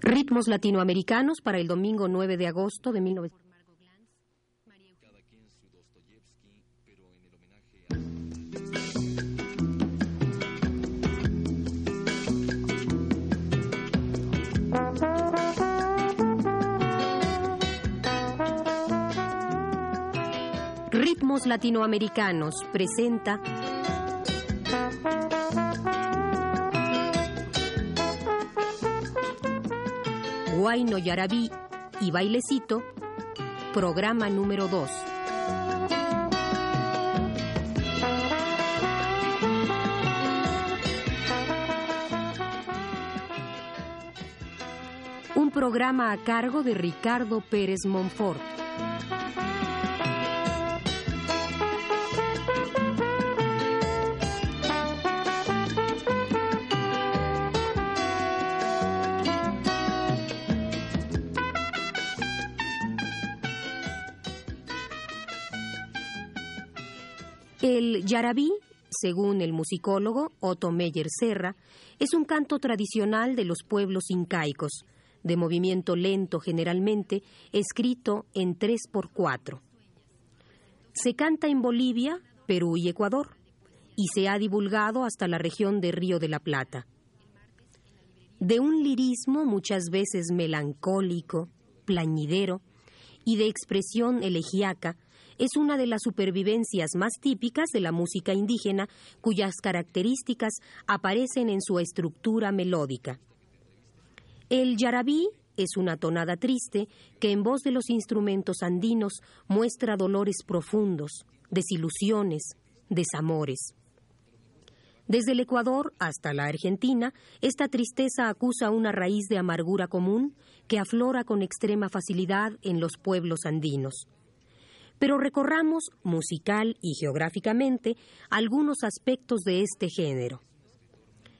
Ritmos latinoamericanos para el domingo 9 de agosto de 1900. Ritmos Latinoamericanos presenta Guayno Yarabí y Bailecito, programa número 2. Un programa a cargo de Ricardo Pérez Monfort. El yarabí, según el musicólogo Otto Meyer Serra, es un canto tradicional de los pueblos incaicos, de movimiento lento generalmente, escrito en 3 por 4. Se canta en Bolivia, Perú y Ecuador, y se ha divulgado hasta la región de Río de la Plata. De un lirismo muchas veces melancólico, plañidero, y de expresión elegiaca, es una de las supervivencias más típicas de la música indígena cuyas características aparecen en su estructura melódica. El yarabí es una tonada triste que en voz de los instrumentos andinos muestra dolores profundos, desilusiones, desamores. Desde el Ecuador hasta la Argentina, esta tristeza acusa una raíz de amargura común que aflora con extrema facilidad en los pueblos andinos. Pero recorramos, musical y geográficamente, algunos aspectos de este género.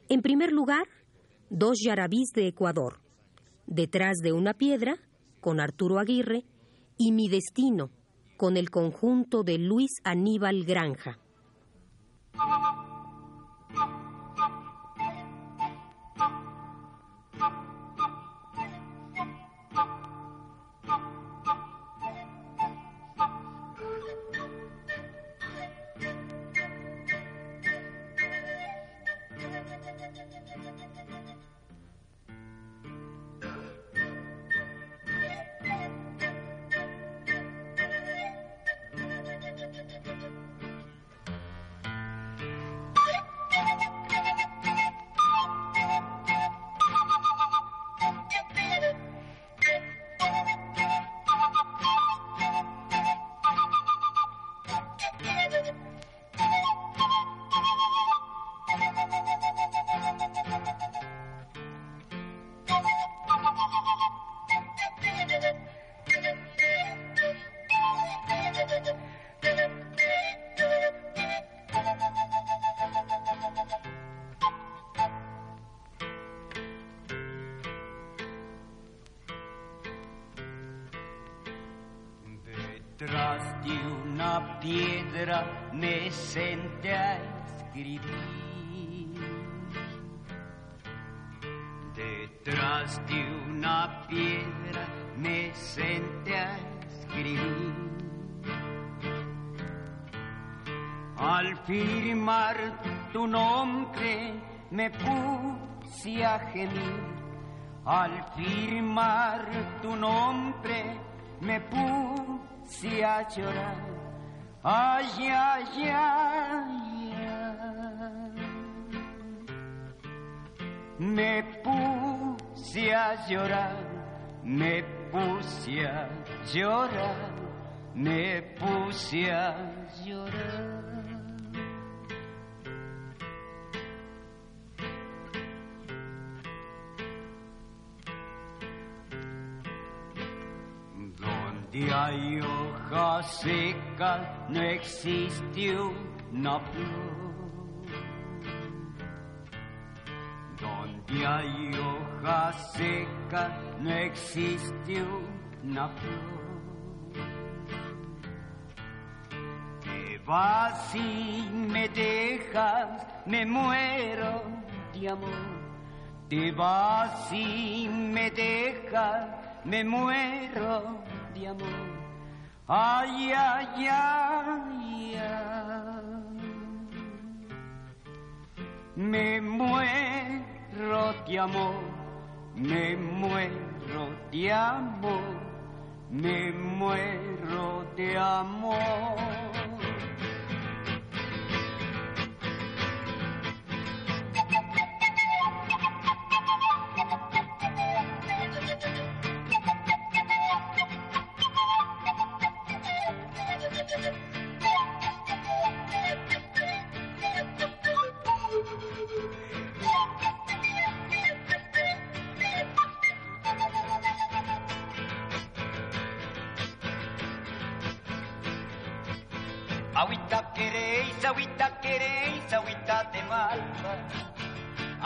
En primer lugar, dos yarabís de Ecuador, Detrás de una piedra, con Arturo Aguirre, y Mi Destino, con el conjunto de Luis Aníbal Granja. Escribir. Detrás de una piedra me senté a escribir. Al firmar tu nombre me puse a gemir. Al firmar tu nombre me puse a llorar. Ay, ay, ay. Me puse a llorar, me puse a llorar, me puse a llorar. Donde hay hoja seca no existe una flor. Donde hay hoja seca no existe una flor. Te vas y me dejas, me muero de amor. te vas y me dejas, me muero de amor. Ay, ay, ay, ay. Me muero de amor, me muero de amor, me muero de amor. Malva.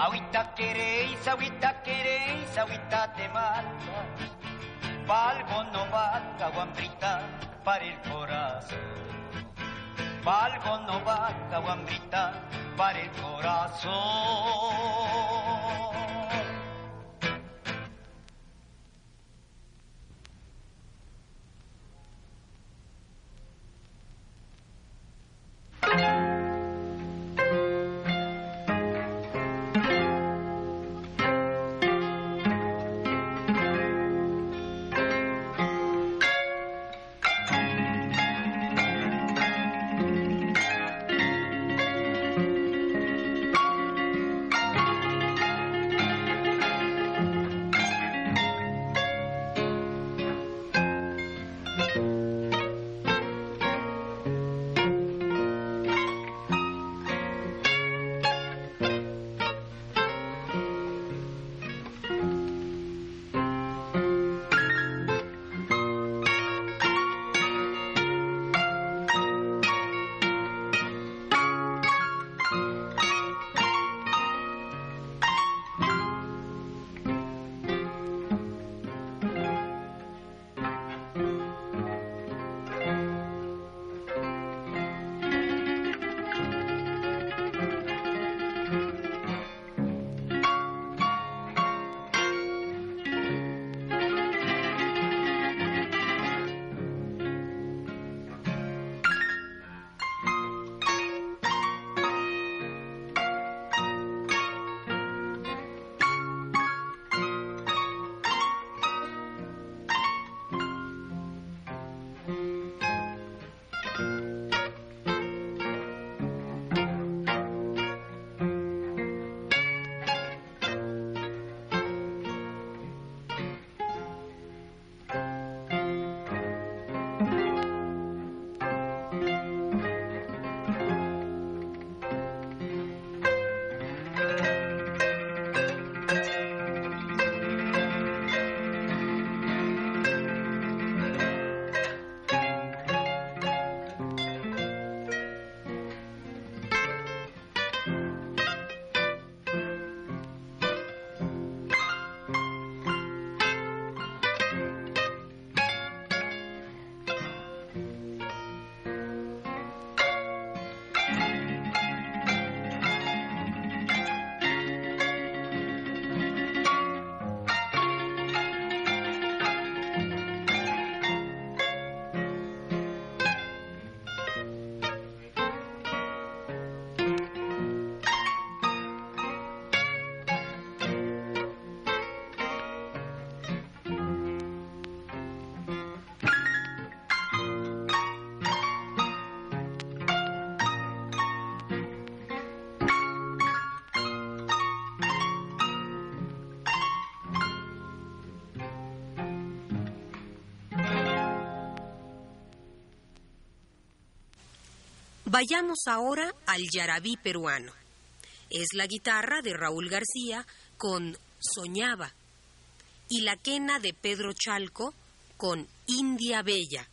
Agüita queréis, agüita queréis, agüita de malva. Valgo no valga, guambrita, para el corazón. Valgo no valga, guambrita, para el corazón. Vayamos ahora al yarabí peruano. Es la guitarra de Raúl García con Soñaba y la quena de Pedro Chalco con India Bella.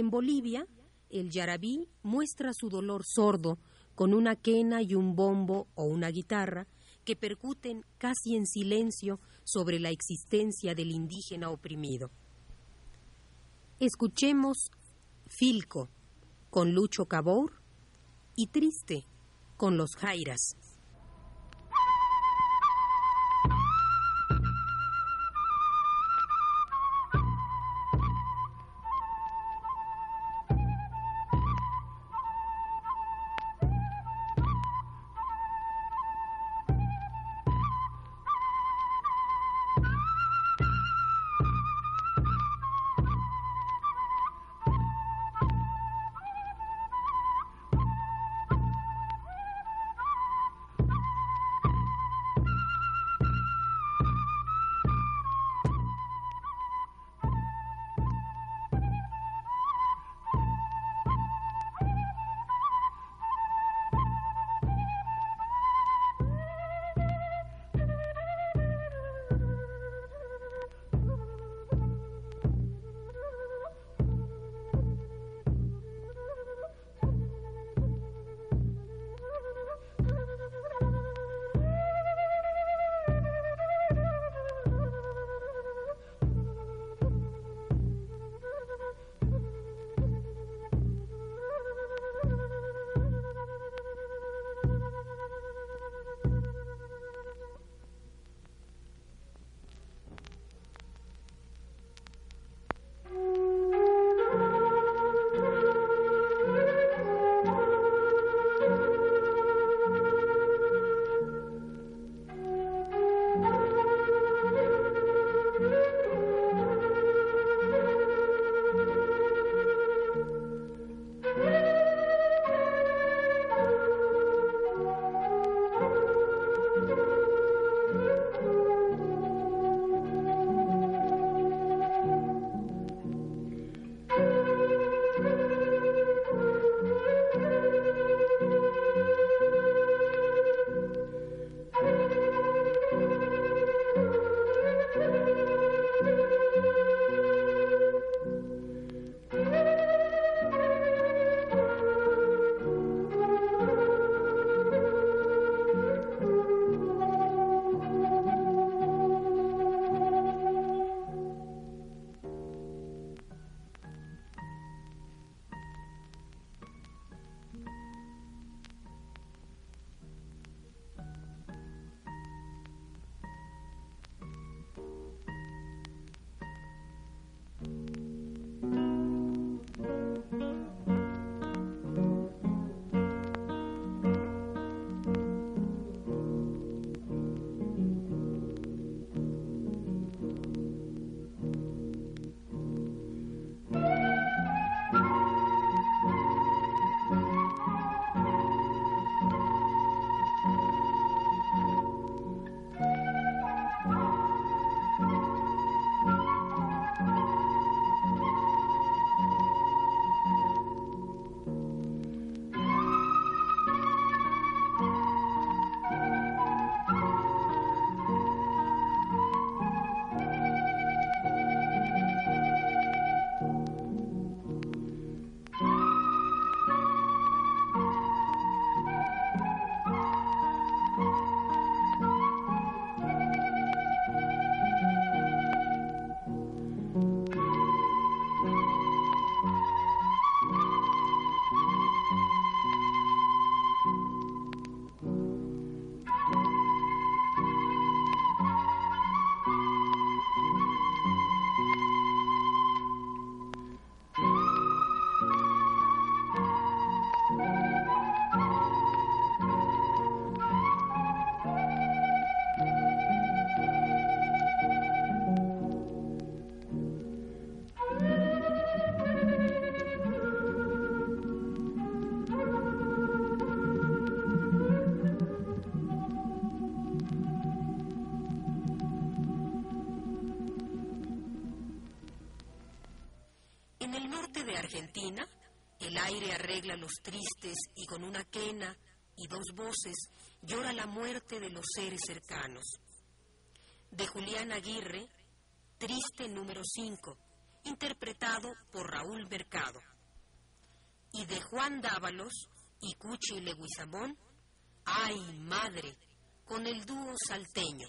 En Bolivia, el yarabí muestra su dolor sordo con una quena y un bombo o una guitarra que percuten casi en silencio sobre la existencia del indígena oprimido. Escuchemos Filco con Lucho Cabor y Triste con los Jairas. Aire arregla los tristes y con una quena y dos voces llora la muerte de los seres cercanos. De Julián Aguirre, Triste número 5, interpretado por Raúl Mercado. Y de Juan Dávalos y Cuchi Leguizamón, ¡Ay, madre! con el dúo salteño.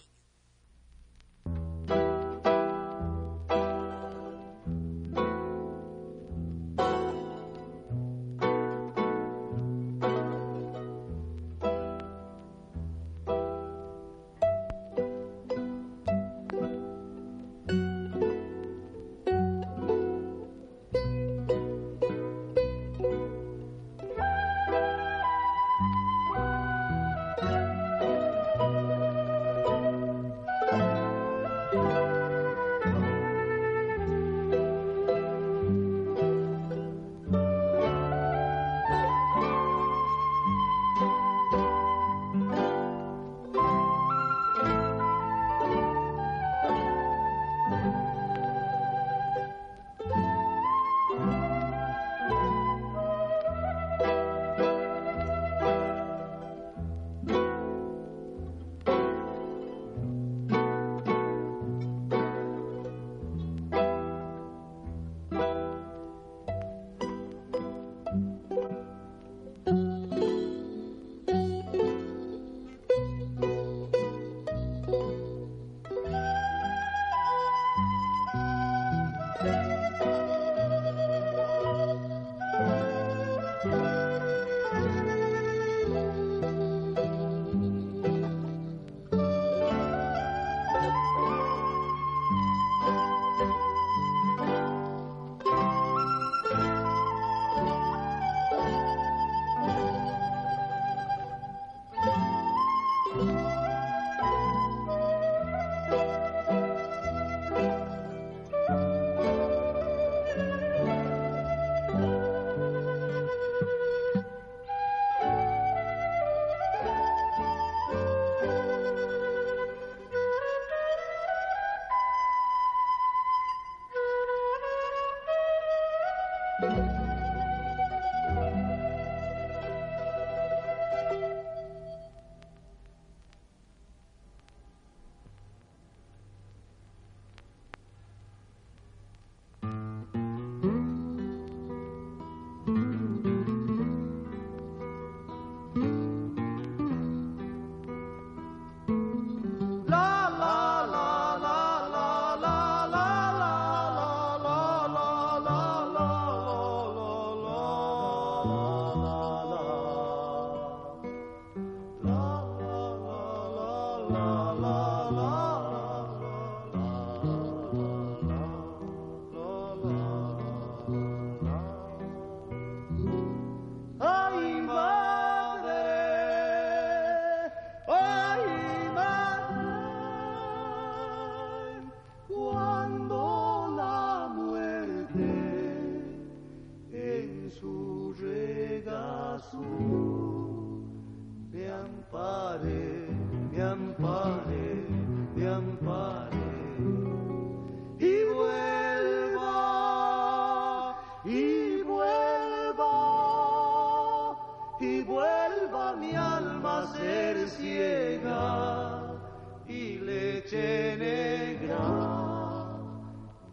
Y vuelva, y vuelva, y vuelva mi alma ser ciega y leche negra,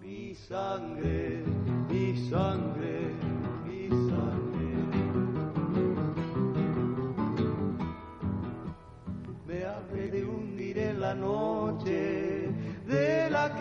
mi sangre, mi sangre, mi sangre. Me hace de hundir en la noche.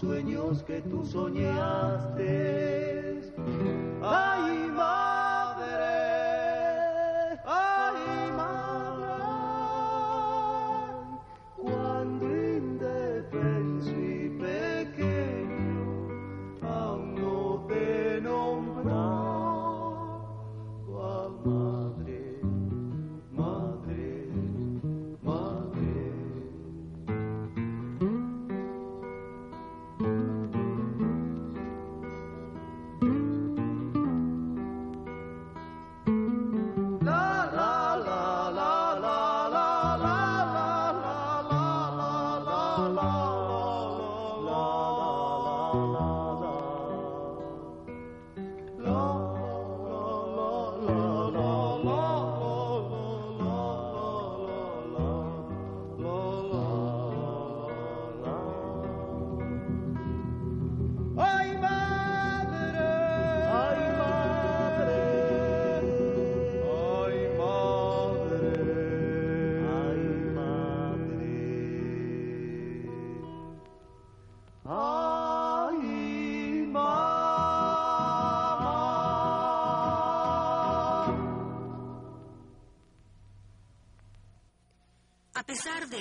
te nombrar.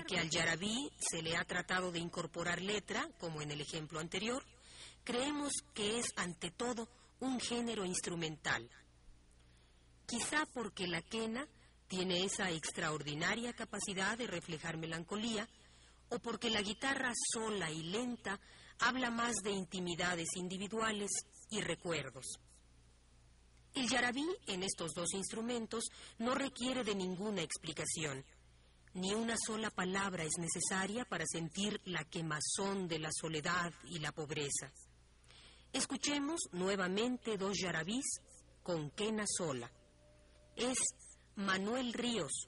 Que al yarabí se le ha tratado de incorporar letra, como en el ejemplo anterior, creemos que es ante todo un género instrumental. Quizá porque la quena tiene esa extraordinaria capacidad de reflejar melancolía, o porque la guitarra sola y lenta habla más de intimidades individuales y recuerdos. El yarabí en estos dos instrumentos no requiere de ninguna explicación. Ni una sola palabra es necesaria para sentir la quemazón de la soledad y la pobreza. Escuchemos nuevamente dos yarabís con quena sola. Es Manuel Ríos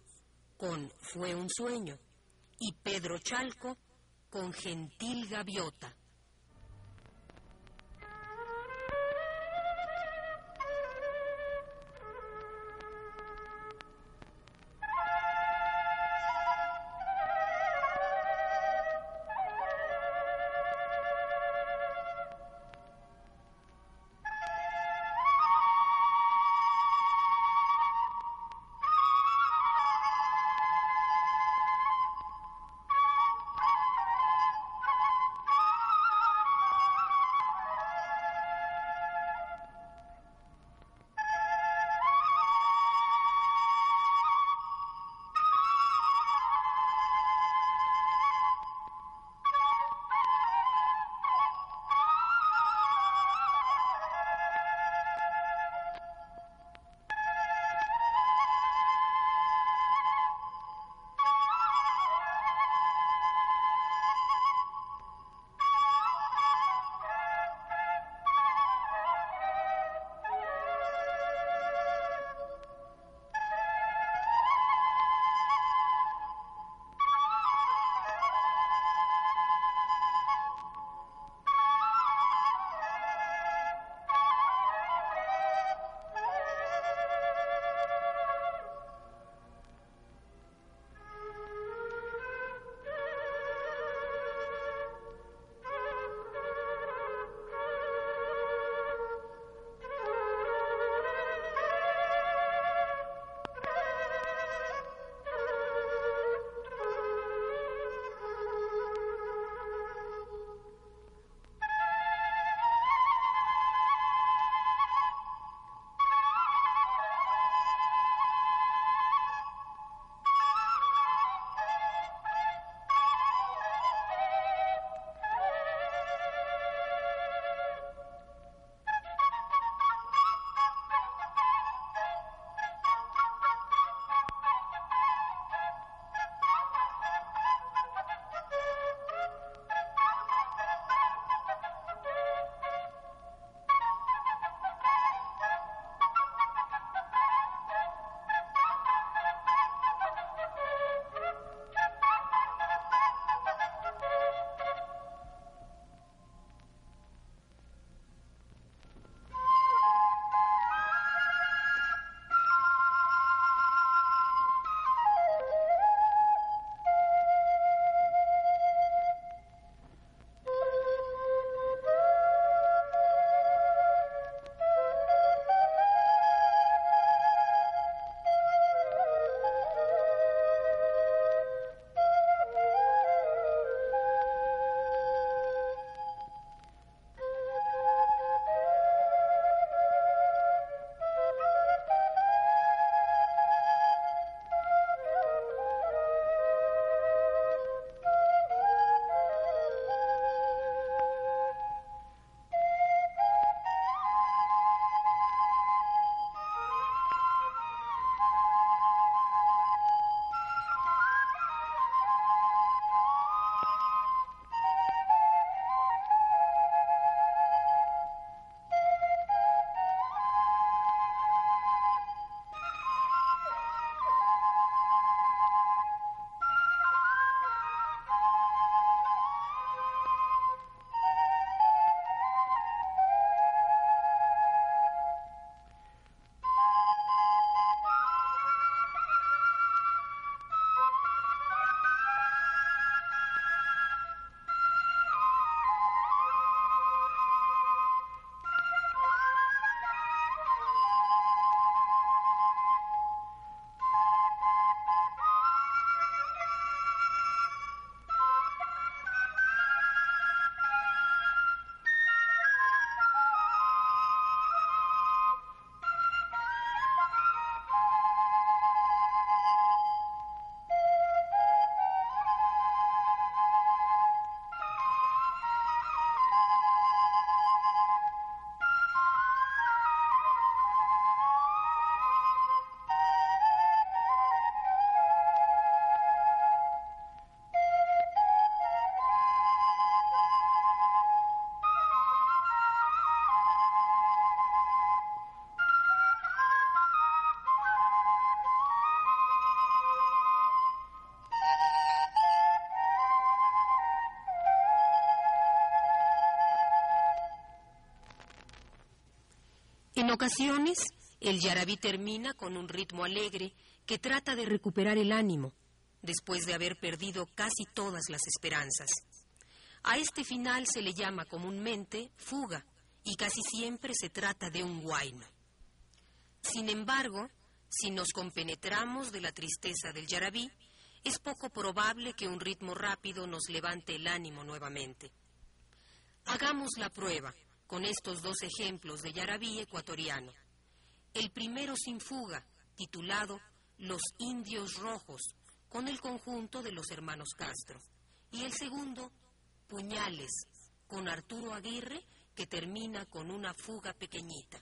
con Fue un sueño y Pedro Chalco con Gentil Gaviota. En ocasiones, el yarabí termina con un ritmo alegre que trata de recuperar el ánimo después de haber perdido casi todas las esperanzas. A este final se le llama comúnmente fuga y casi siempre se trata de un guayno. Sin embargo, si nos compenetramos de la tristeza del yarabí, es poco probable que un ritmo rápido nos levante el ánimo nuevamente. Hagamos la prueba con estos dos ejemplos de yarabí ecuatoriano. El primero sin fuga, titulado Los Indios Rojos, con el conjunto de los hermanos Castro. Y el segundo, Puñales, con Arturo Aguirre, que termina con una fuga pequeñita.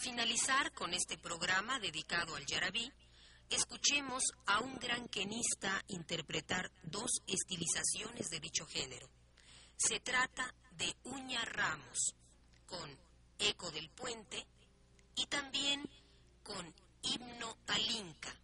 Finalizar con este programa dedicado al yarabí, escuchemos a un gran quenista interpretar dos estilizaciones de dicho género. Se trata de Uña Ramos, con Eco del Puente, y también con Himno al Inca.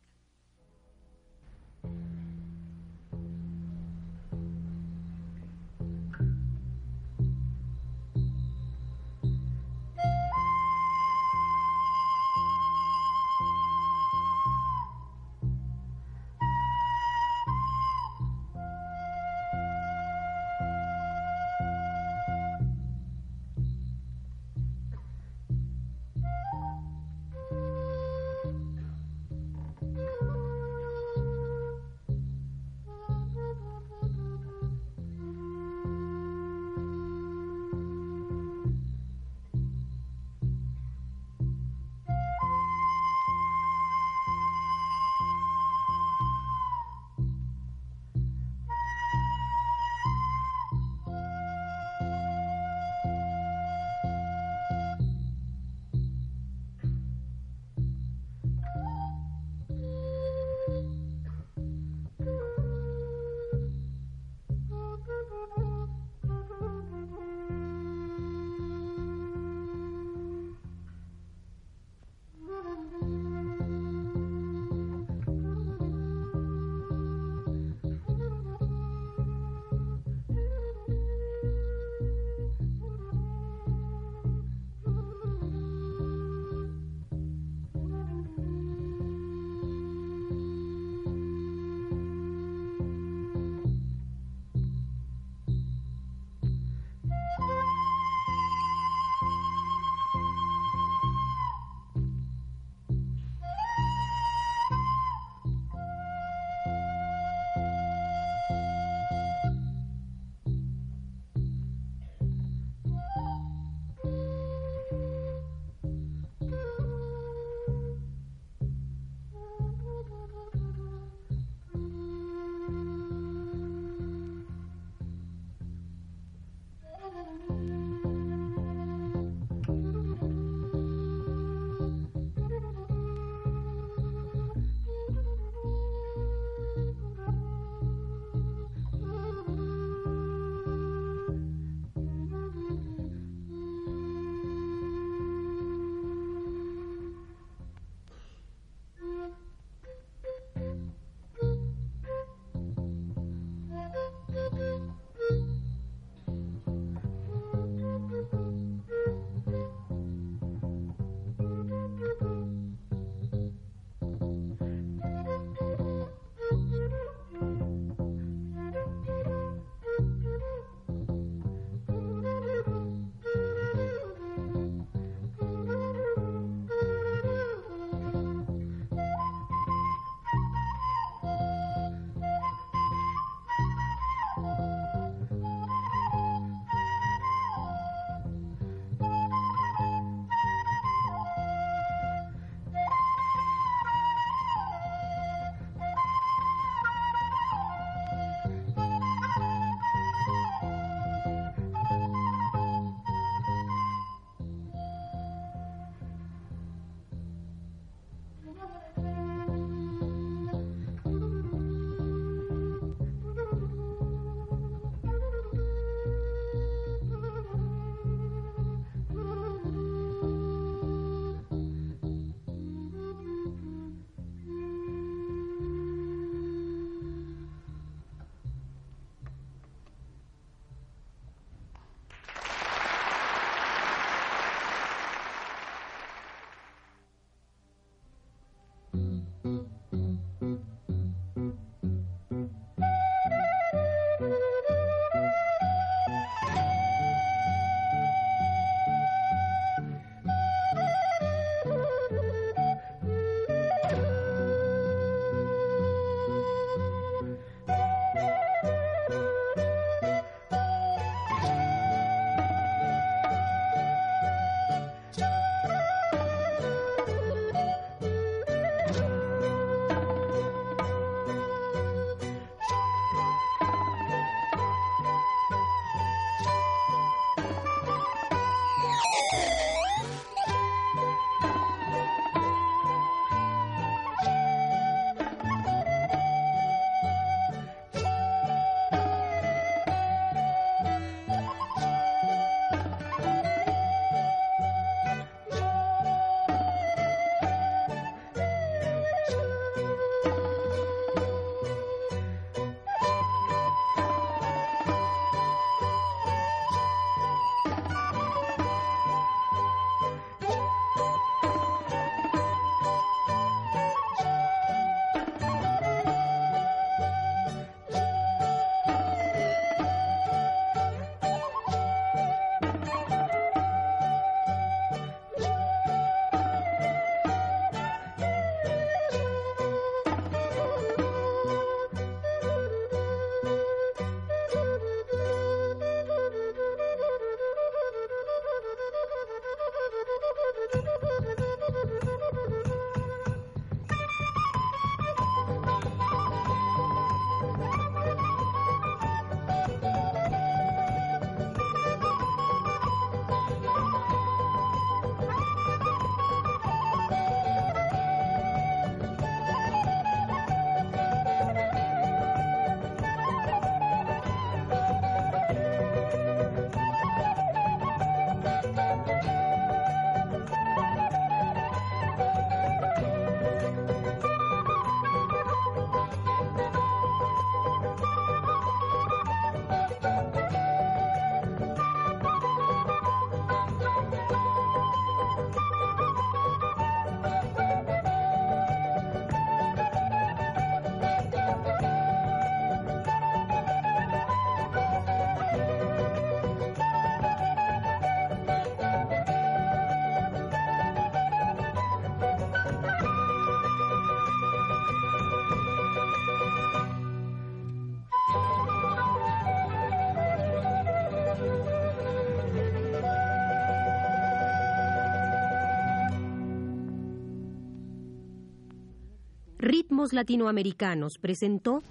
Ritmos Latinoamericanos presentó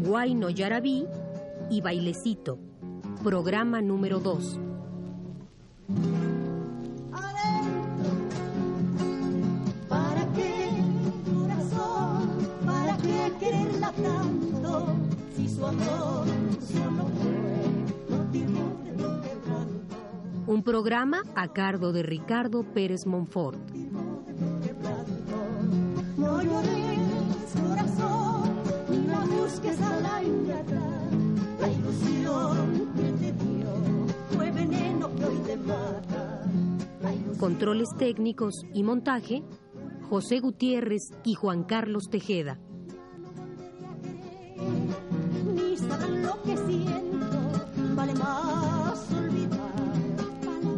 Guayno Yarabí y Bailecito, programa número 2. ¿Para qué, corazón? ¿Para qué quererla tanto? Un programa a cargo de Ricardo Pérez Monfort. Controles técnicos y montaje, José Gutiérrez y Juan Carlos Tejeda.